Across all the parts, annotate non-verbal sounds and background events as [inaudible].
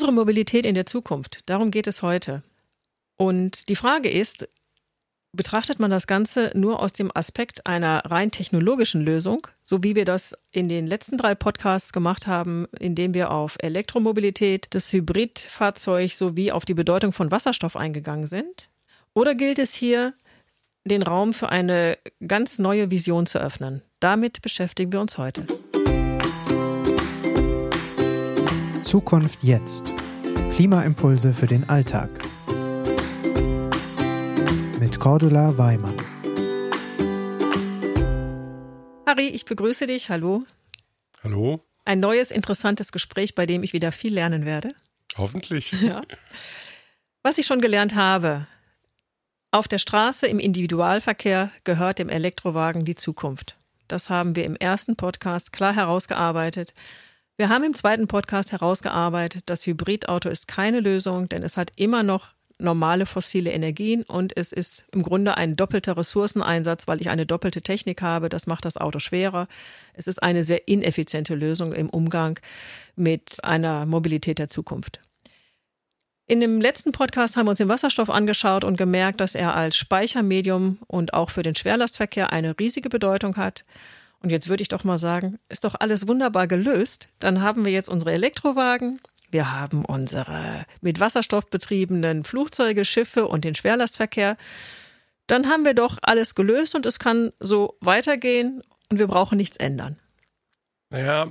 Unsere Mobilität in der Zukunft, darum geht es heute. Und die Frage ist, betrachtet man das Ganze nur aus dem Aspekt einer rein technologischen Lösung, so wie wir das in den letzten drei Podcasts gemacht haben, indem wir auf Elektromobilität, das Hybridfahrzeug sowie auf die Bedeutung von Wasserstoff eingegangen sind? Oder gilt es hier, den Raum für eine ganz neue Vision zu öffnen? Damit beschäftigen wir uns heute. Zukunft jetzt. Klimaimpulse für den Alltag mit Cordula Weimann. Harry, ich begrüße dich. Hallo. Hallo. Ein neues, interessantes Gespräch, bei dem ich wieder viel lernen werde. Hoffentlich. [laughs] Ja. Was ich schon gelernt habe, auf der Straße im Individualverkehr gehört dem Elektrowagen die Zukunft. Das haben wir im ersten Podcast klar herausgearbeitet. Wir haben im zweiten Podcast herausgearbeitet, das Hybridauto ist keine Lösung, denn es hat immer noch normale fossile Energien und es ist im Grunde ein doppelter Ressourceneinsatz, weil ich eine doppelte Technik habe. Das macht das Auto schwerer. Es ist eine sehr ineffiziente Lösung im Umgang mit einer Mobilität der Zukunft. In dem letzten Podcast haben wir uns den Wasserstoff angeschaut und gemerkt, dass er als Speichermedium und auch für den Schwerlastverkehr eine riesige Bedeutung hat. Und jetzt würde ich doch mal sagen, ist doch alles wunderbar gelöst. Dann haben wir jetzt unsere Elektrowagen, wir haben unsere mit Wasserstoff betriebenen Flugzeuge, Schiffe und den Schwerlastverkehr. Dann haben wir doch alles gelöst und es kann so weitergehen und wir brauchen nichts ändern. Naja,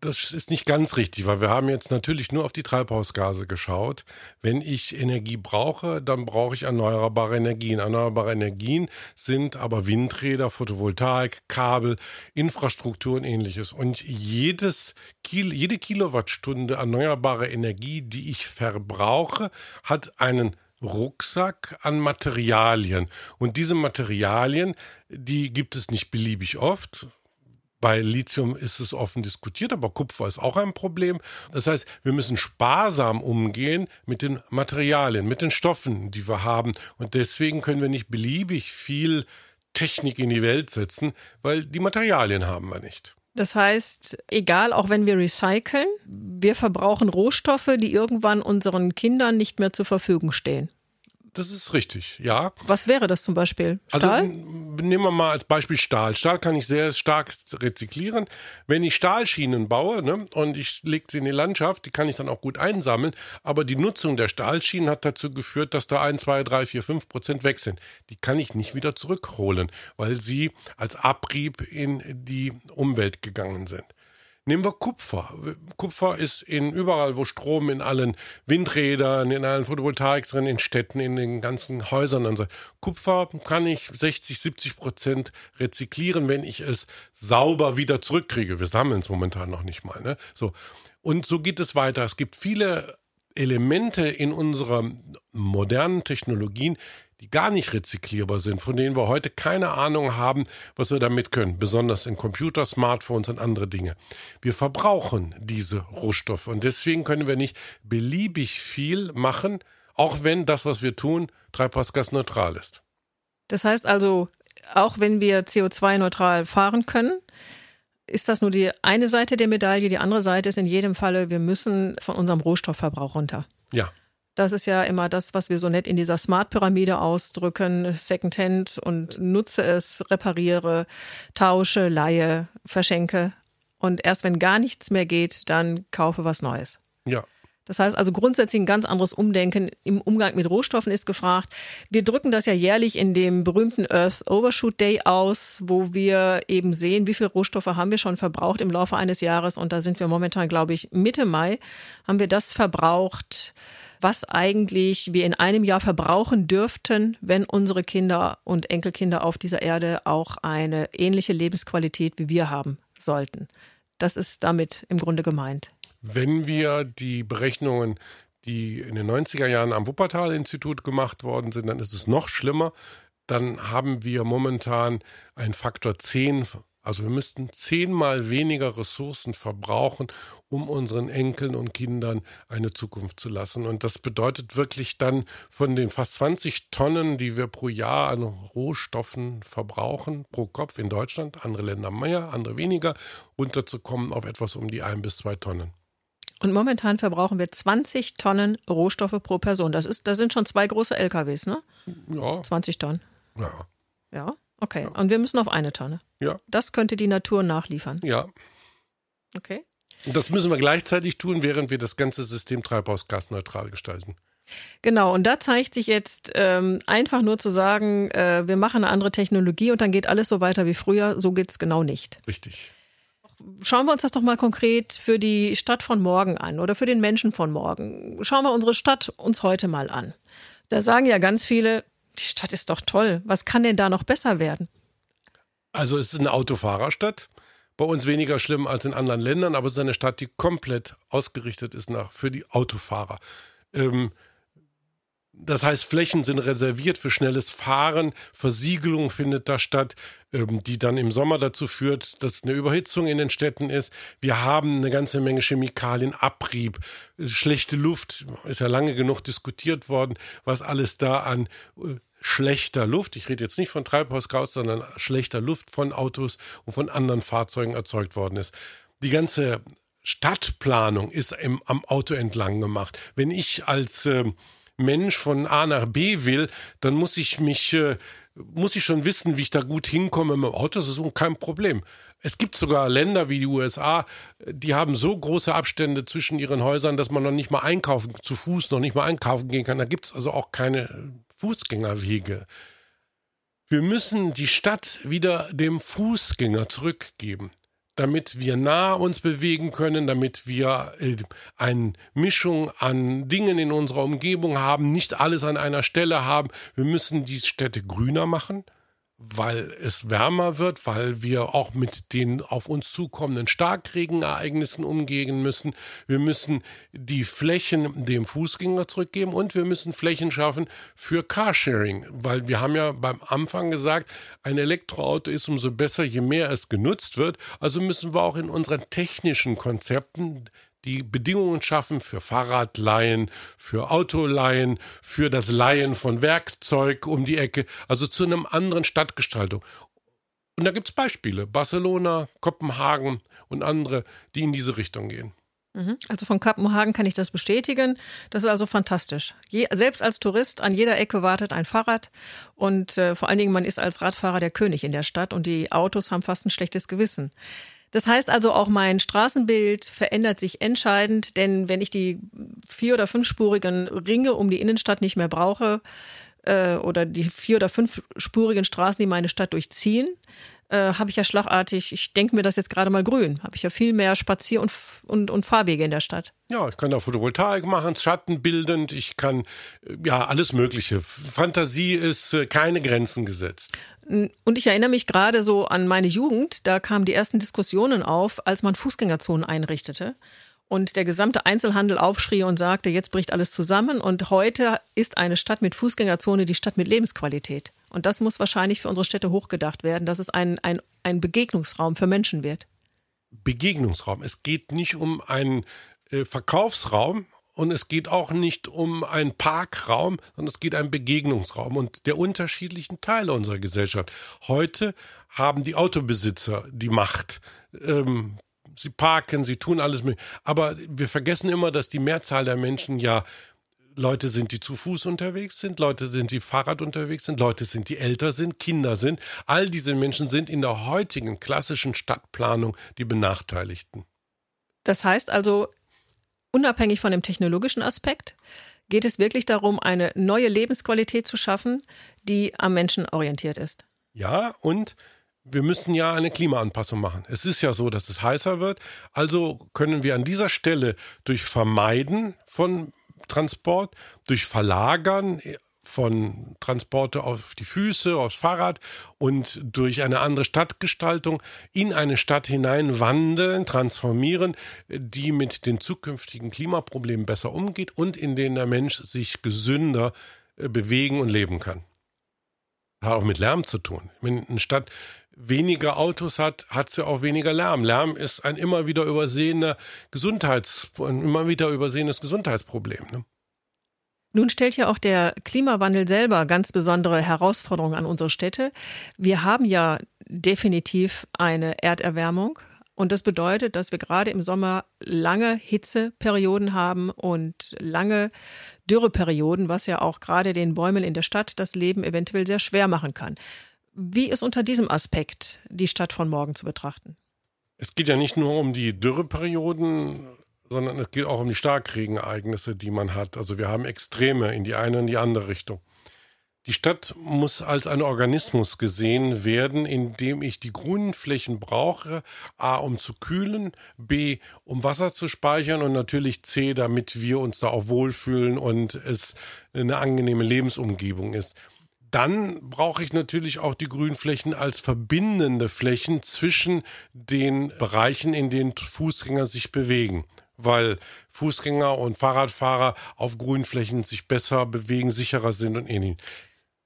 das ist nicht ganz richtig, weil wir haben jetzt natürlich nur auf die Treibhausgase geschaut. Wenn ich Energie brauche, dann brauche ich erneuerbare Energien. Erneuerbare Energien sind aber Windräder, Photovoltaik, Kabel, Infrastruktur und ähnliches. Und jedes Kil jede Kilowattstunde erneuerbare Energie, die ich verbrauche, hat einen Rucksack an Materialien. Und diese Materialien, die gibt es nicht beliebig oft. Bei Lithium ist es offen diskutiert, aber Kupfer ist auch ein Problem. Das heißt, wir müssen sparsam umgehen mit den Materialien, mit den Stoffen, die wir haben. Und deswegen können wir nicht beliebig viel Technik in die Welt setzen, weil die Materialien haben wir nicht. Das heißt, egal, auch wenn wir recyceln, wir verbrauchen Rohstoffe, die irgendwann unseren Kindern nicht mehr zur Verfügung stehen. Das ist richtig, ja. Was wäre das zum Beispiel? Stahl? Also nehmen wir mal als Beispiel Stahl. Stahl kann ich sehr stark rezyklieren. Wenn ich Stahlschienen baue ne, und ich lege sie in die Landschaft, die kann ich dann auch gut einsammeln. Aber die Nutzung der Stahlschienen hat dazu geführt, dass da ein, zwei, drei, vier, fünf Prozent weg sind. Die kann ich nicht wieder zurückholen, weil sie als Abrieb in die Umwelt gegangen sind. Nehmen wir Kupfer. Kupfer ist in überall, wo Strom in allen Windrädern, in allen Photovoltaiks drin, in Städten, in den ganzen Häusern und so. Kupfer kann ich 60, 70 Prozent rezyklieren, wenn ich es sauber wieder zurückkriege. Wir sammeln es momentan noch nicht mal. Ne? So. Und so geht es weiter. Es gibt viele Elemente in unseren modernen Technologien, die gar nicht rezyklierbar sind, von denen wir heute keine Ahnung haben, was wir damit können, besonders in Computer, Smartphones und andere Dinge. Wir verbrauchen diese Rohstoffe und deswegen können wir nicht beliebig viel machen, auch wenn das, was wir tun, treibhausgasneutral ist. Das heißt also, auch wenn wir CO2-neutral fahren können, ist das nur die eine Seite der Medaille. Die andere Seite ist in jedem Falle, wir müssen von unserem Rohstoffverbrauch runter. Ja. Das ist ja immer das, was wir so nett in dieser Smart-Pyramide ausdrücken. Secondhand und nutze es, repariere, tausche, leihe, verschenke. Und erst wenn gar nichts mehr geht, dann kaufe was Neues. Ja. Das heißt also grundsätzlich ein ganz anderes Umdenken im Umgang mit Rohstoffen ist gefragt. Wir drücken das ja jährlich in dem berühmten Earth Overshoot Day aus, wo wir eben sehen, wie viele Rohstoffe haben wir schon verbraucht im Laufe eines Jahres. Und da sind wir momentan, glaube ich, Mitte Mai, haben wir das verbraucht, was eigentlich wir in einem Jahr verbrauchen dürften, wenn unsere Kinder und Enkelkinder auf dieser Erde auch eine ähnliche Lebensqualität wie wir haben sollten. Das ist damit im Grunde gemeint. Wenn wir die Berechnungen die in den 90er Jahren am Wuppertal-Institut gemacht worden sind, dann ist es noch schlimmer. Dann haben wir momentan einen Faktor 10 also wir müssten zehnmal weniger Ressourcen verbrauchen, um unseren Enkeln und Kindern eine Zukunft zu lassen. Und das bedeutet wirklich dann von den fast 20 Tonnen, die wir pro Jahr an Rohstoffen verbrauchen, pro Kopf in Deutschland, andere Länder mehr, andere weniger, runterzukommen auf etwas um die ein bis zwei Tonnen. Und momentan verbrauchen wir 20 Tonnen Rohstoffe pro Person. Das ist, das sind schon zwei große LKWs, ne? Ja. 20 Tonnen. Ja. Ja. Okay. Und wir müssen auf eine Tonne. Ja. Das könnte die Natur nachliefern. Ja. Okay. Und das müssen wir gleichzeitig tun, während wir das ganze System treibhausgasneutral gestalten. Genau, und da zeigt sich jetzt ähm, einfach nur zu sagen, äh, wir machen eine andere Technologie und dann geht alles so weiter wie früher. So geht's genau nicht. Richtig. Schauen wir uns das doch mal konkret für die Stadt von morgen an oder für den Menschen von morgen. Schauen wir unsere Stadt uns heute mal an. Da sagen ja ganz viele, die Stadt ist doch toll. Was kann denn da noch besser werden? Also es ist eine Autofahrerstadt. Bei uns weniger schlimm als in anderen Ländern, aber es ist eine Stadt, die komplett ausgerichtet ist nach, für die Autofahrer. Ähm, das heißt, Flächen sind reserviert für schnelles Fahren, Versiegelung findet da statt, ähm, die dann im Sommer dazu führt, dass eine Überhitzung in den Städten ist. Wir haben eine ganze Menge Chemikalien, Abrieb, schlechte Luft, ist ja lange genug diskutiert worden, was alles da an äh, schlechter Luft, ich rede jetzt nicht von Treibhausgas, sondern schlechter Luft von Autos und von anderen Fahrzeugen erzeugt worden ist. Die ganze Stadtplanung ist im, am Auto entlang gemacht. Wenn ich als äh, Mensch von A nach B will, dann muss ich mich, äh, muss ich schon wissen, wie ich da gut hinkomme mit dem Auto. Das ist kein Problem. Es gibt sogar Länder wie die USA, die haben so große Abstände zwischen ihren Häusern, dass man noch nicht mal einkaufen, zu Fuß noch nicht mal einkaufen gehen kann. Da gibt es also auch keine Fußgängerwege. Wir müssen die Stadt wieder dem Fußgänger zurückgeben damit wir nah uns bewegen können, damit wir äh, eine Mischung an Dingen in unserer Umgebung haben, nicht alles an einer Stelle haben. Wir müssen die Städte grüner machen weil es wärmer wird, weil wir auch mit den auf uns zukommenden Starkregenereignissen umgehen müssen. Wir müssen die Flächen dem Fußgänger zurückgeben und wir müssen Flächen schaffen für Carsharing, weil wir haben ja beim Anfang gesagt, ein Elektroauto ist umso besser, je mehr es genutzt wird. Also müssen wir auch in unseren technischen Konzepten die Bedingungen schaffen für Fahrradleihen, für Autoleihen, für das Leihen von Werkzeug um die Ecke, also zu einem anderen Stadtgestaltung. Und da gibt es Beispiele, Barcelona, Kopenhagen und andere, die in diese Richtung gehen. Mhm. Also von Kopenhagen kann ich das bestätigen. Das ist also fantastisch. Je, selbst als Tourist an jeder Ecke wartet ein Fahrrad und äh, vor allen Dingen man ist als Radfahrer der König in der Stadt und die Autos haben fast ein schlechtes Gewissen. Das heißt also, auch mein Straßenbild verändert sich entscheidend, denn wenn ich die vier- oder fünfspurigen Ringe um die Innenstadt nicht mehr brauche, äh, oder die vier- oder fünfspurigen Straßen, die meine Stadt durchziehen, äh, habe ich ja schlagartig, ich denke mir das jetzt gerade mal grün, habe ich ja viel mehr Spazier- und, und, und Fahrwege in der Stadt. Ja, ich kann da Photovoltaik machen, schattenbildend, ich kann äh, ja alles Mögliche. Fantasie ist äh, keine Grenzen gesetzt. Und ich erinnere mich gerade so an meine Jugend, da kamen die ersten Diskussionen auf, als man Fußgängerzonen einrichtete und der gesamte Einzelhandel aufschrie und sagte, jetzt bricht alles zusammen und heute ist eine Stadt mit Fußgängerzone die Stadt mit Lebensqualität. Und das muss wahrscheinlich für unsere Städte hochgedacht werden, dass es ein, ein, ein Begegnungsraum für Menschen wird. Begegnungsraum. Es geht nicht um einen äh, Verkaufsraum und es geht auch nicht um einen Parkraum, sondern es geht um einen Begegnungsraum und der unterschiedlichen Teile unserer Gesellschaft. Heute haben die Autobesitzer die Macht. Ähm, sie parken, sie tun alles mit. Aber wir vergessen immer, dass die Mehrzahl der Menschen ja Leute sind, die zu Fuß unterwegs sind, Leute sind, die Fahrrad unterwegs sind, Leute sind, die älter sind, Kinder sind. All diese Menschen sind in der heutigen klassischen Stadtplanung die Benachteiligten. Das heißt also, unabhängig von dem technologischen Aspekt, geht es wirklich darum, eine neue Lebensqualität zu schaffen, die am Menschen orientiert ist. Ja, und wir müssen ja eine Klimaanpassung machen. Es ist ja so, dass es heißer wird. Also können wir an dieser Stelle durch Vermeiden von Transport, durch Verlagern von Transporte auf die Füße, aufs Fahrrad und durch eine andere Stadtgestaltung in eine Stadt hinein wandeln, transformieren, die mit den zukünftigen Klimaproblemen besser umgeht und in denen der Mensch sich gesünder äh, bewegen und leben kann. Hat auch mit Lärm zu tun. Wenn eine Stadt weniger Autos hat, hat sie auch weniger Lärm. Lärm ist ein immer wieder übersehener Gesundheits, immer wieder übersehenes Gesundheitsproblem. Ne? Nun stellt ja auch der Klimawandel selber ganz besondere Herausforderungen an unsere Städte. Wir haben ja definitiv eine Erderwärmung Und das bedeutet, dass wir gerade im Sommer lange Hitzeperioden haben und lange Dürreperioden, was ja auch gerade den Bäumen in der Stadt das Leben eventuell sehr schwer machen kann. Wie ist unter diesem Aspekt die Stadt von morgen zu betrachten? Es geht ja nicht nur um die Dürreperioden, sondern es geht auch um die Starkregenereignisse, die man hat. Also wir haben Extreme in die eine und die andere Richtung. Die Stadt muss als ein Organismus gesehen werden, in dem ich die grünen Flächen brauche, a, um zu kühlen, b, um Wasser zu speichern und natürlich c, damit wir uns da auch wohlfühlen und es eine angenehme Lebensumgebung ist. Dann brauche ich natürlich auch die Grünflächen als verbindende Flächen zwischen den Bereichen, in denen Fußgänger sich bewegen weil Fußgänger und Fahrradfahrer auf Grünflächen sich besser bewegen, sicherer sind und ähnliches.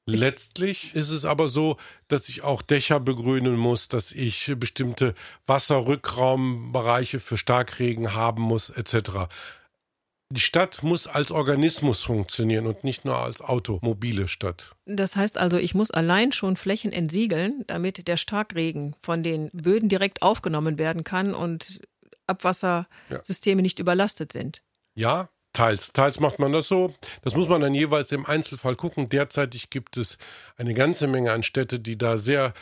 Letztlich ist es aber so, dass ich auch Dächer begrünen muss, dass ich bestimmte Wasserrückraumbereiche für Starkregen haben muss, etc. Die Stadt muss als Organismus funktionieren und nicht nur als automobile Stadt. Das heißt also, ich muss allein schon Flächen entsiegeln, damit der Starkregen von den Böden direkt aufgenommen werden kann und Abwassersysteme ja. nicht überlastet sind. Ja, Teils. Teils macht man das so. Das muss man dann jeweils im Einzelfall gucken. Derzeitig gibt es eine ganze Menge an Städte, die da sehr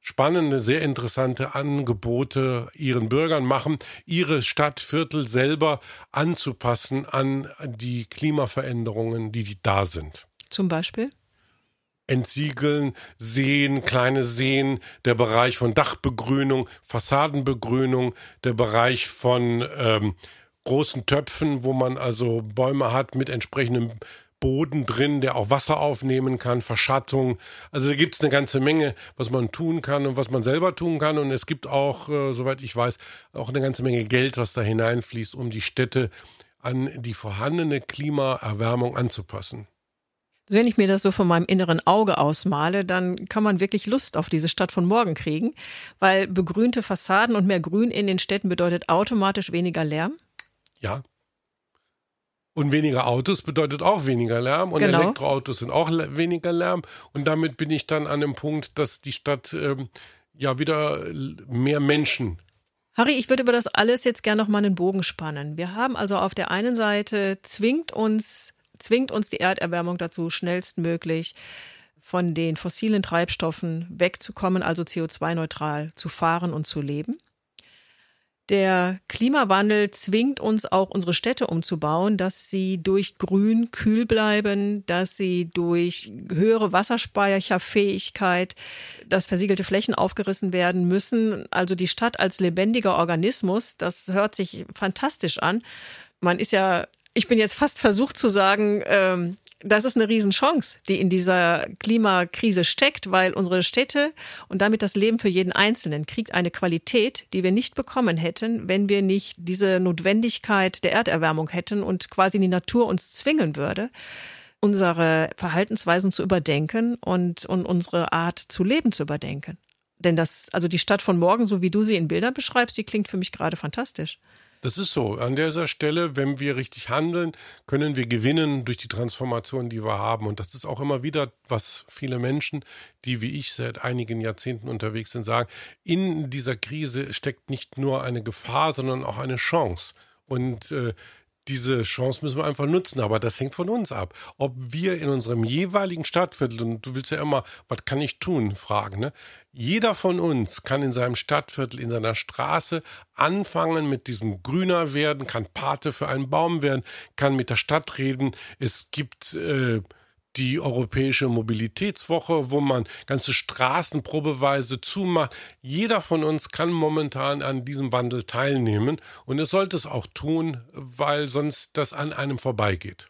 spannende, sehr interessante Angebote ihren Bürgern machen, ihre Stadtviertel selber anzupassen an die Klimaveränderungen, die da sind. Zum Beispiel? Entsiegeln, Seen, kleine Seen, der Bereich von Dachbegrünung, Fassadenbegrünung, der Bereich von ähm, großen Töpfen, wo man also Bäume hat mit entsprechendem Boden drin, der auch Wasser aufnehmen kann, Verschattung. Also da gibt es eine ganze Menge, was man tun kann und was man selber tun kann. Und es gibt auch, äh, soweit ich weiß, auch eine ganze Menge Geld, was da hineinfließt, um die Städte an die vorhandene Klimaerwärmung anzupassen. Wenn ich mir das so von meinem inneren Auge ausmale, dann kann man wirklich Lust auf diese Stadt von morgen kriegen, weil begrünte Fassaden und mehr Grün in den Städten bedeutet automatisch weniger Lärm. Ja. Und weniger Autos bedeutet auch weniger Lärm und genau. Elektroautos sind auch weniger Lärm. Und damit bin ich dann an dem Punkt, dass die Stadt ähm, ja wieder mehr Menschen Harry, ich würde über das alles jetzt gerne noch mal einen Bogen spannen. Wir haben also auf der einen Seite zwingt uns, zwingt uns die Erderwärmung dazu, schnellstmöglich von den fossilen Treibstoffen wegzukommen, also CO2-neutral zu fahren und zu leben. Der Klimawandel zwingt uns auch unsere Städte umzubauen, dass sie durch Grün kühl bleiben, dass sie durch höhere Wasserspeicherfähigkeit, dass versiegelte Flächen aufgerissen werden müssen. Also die Stadt als lebendiger Organismus, das hört sich fantastisch an. Man ist ja ich bin jetzt fast versucht zu sagen, ähm, das ist eine Riesenchance, die in dieser Klimakrise steckt, weil unsere Städte und damit das Leben für jeden Einzelnen kriegt eine Qualität, die wir nicht bekommen hätten, wenn wir nicht diese Notwendigkeit der Erderwärmung hätten und quasi die Natur uns zwingen würde, unsere Verhaltensweisen zu überdenken und, und unsere Art zu leben zu überdenken. Denn das, also die Stadt von morgen, so wie du sie in Bildern beschreibst, die klingt für mich gerade fantastisch. Das ist so. An dieser Stelle, wenn wir richtig handeln, können wir gewinnen durch die Transformation, die wir haben. Und das ist auch immer wieder, was viele Menschen, die wie ich seit einigen Jahrzehnten unterwegs sind, sagen. In dieser Krise steckt nicht nur eine Gefahr, sondern auch eine Chance. Und äh, diese Chance müssen wir einfach nutzen, aber das hängt von uns ab. Ob wir in unserem jeweiligen Stadtviertel, und du willst ja immer, was kann ich tun, fragen, ne? Jeder von uns kann in seinem Stadtviertel, in seiner Straße anfangen mit diesem Grüner werden, kann Pate für einen Baum werden, kann mit der Stadt reden. Es gibt äh, die Europäische Mobilitätswoche, wo man ganze Straßen probeweise zumacht. Jeder von uns kann momentan an diesem Wandel teilnehmen und es sollte es auch tun, weil sonst das an einem vorbeigeht.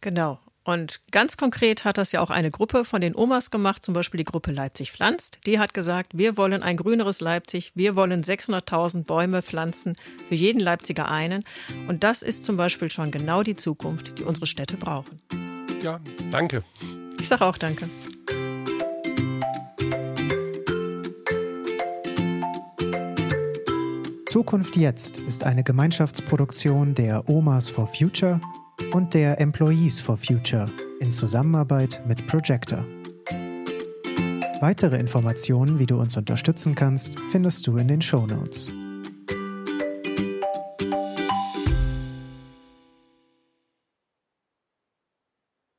Genau. Und ganz konkret hat das ja auch eine Gruppe von den Omas gemacht, zum Beispiel die Gruppe Leipzig pflanzt. Die hat gesagt, wir wollen ein grüneres Leipzig, wir wollen 600.000 Bäume pflanzen, für jeden Leipziger einen. Und das ist zum Beispiel schon genau die Zukunft, die unsere Städte brauchen. Ja, danke. Ich sage auch danke. Zukunft jetzt ist eine Gemeinschaftsproduktion der Omas for Future und der Employees for Future in Zusammenarbeit mit Projector. Weitere Informationen, wie du uns unterstützen kannst, findest du in den Show Notes.